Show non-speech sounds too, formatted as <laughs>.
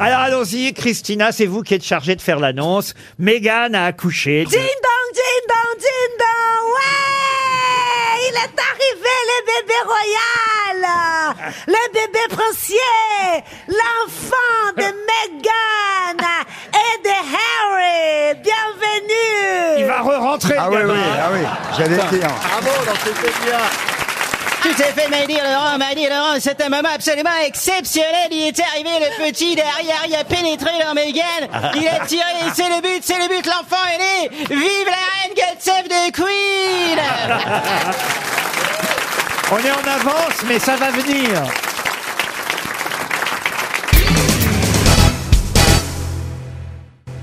Alors allons-y, Christina, c'est vous qui êtes chargée de faire l'annonce. Meghan a accouché. de- Ding dong, ding dong, ding dong, ouais Il est arrivé le bébé royal Le bébé princier L'enfant de <laughs> Meghan et de Harry Bienvenue Il va re-rentrer. Ah le oui, oui, gamin. ah oui, j'avais été en... Tout à fait, m'a dit Laurent, m'a dit Laurent, c'est un moment absolument exceptionnel. Il est arrivé, le petit derrière, il a pénétré dans Megan, <laughs> il a tiré, c'est le but, c'est le but, l'enfant est né. Vive la reine, save the Queen <laughs> On est en avance, mais ça va venir.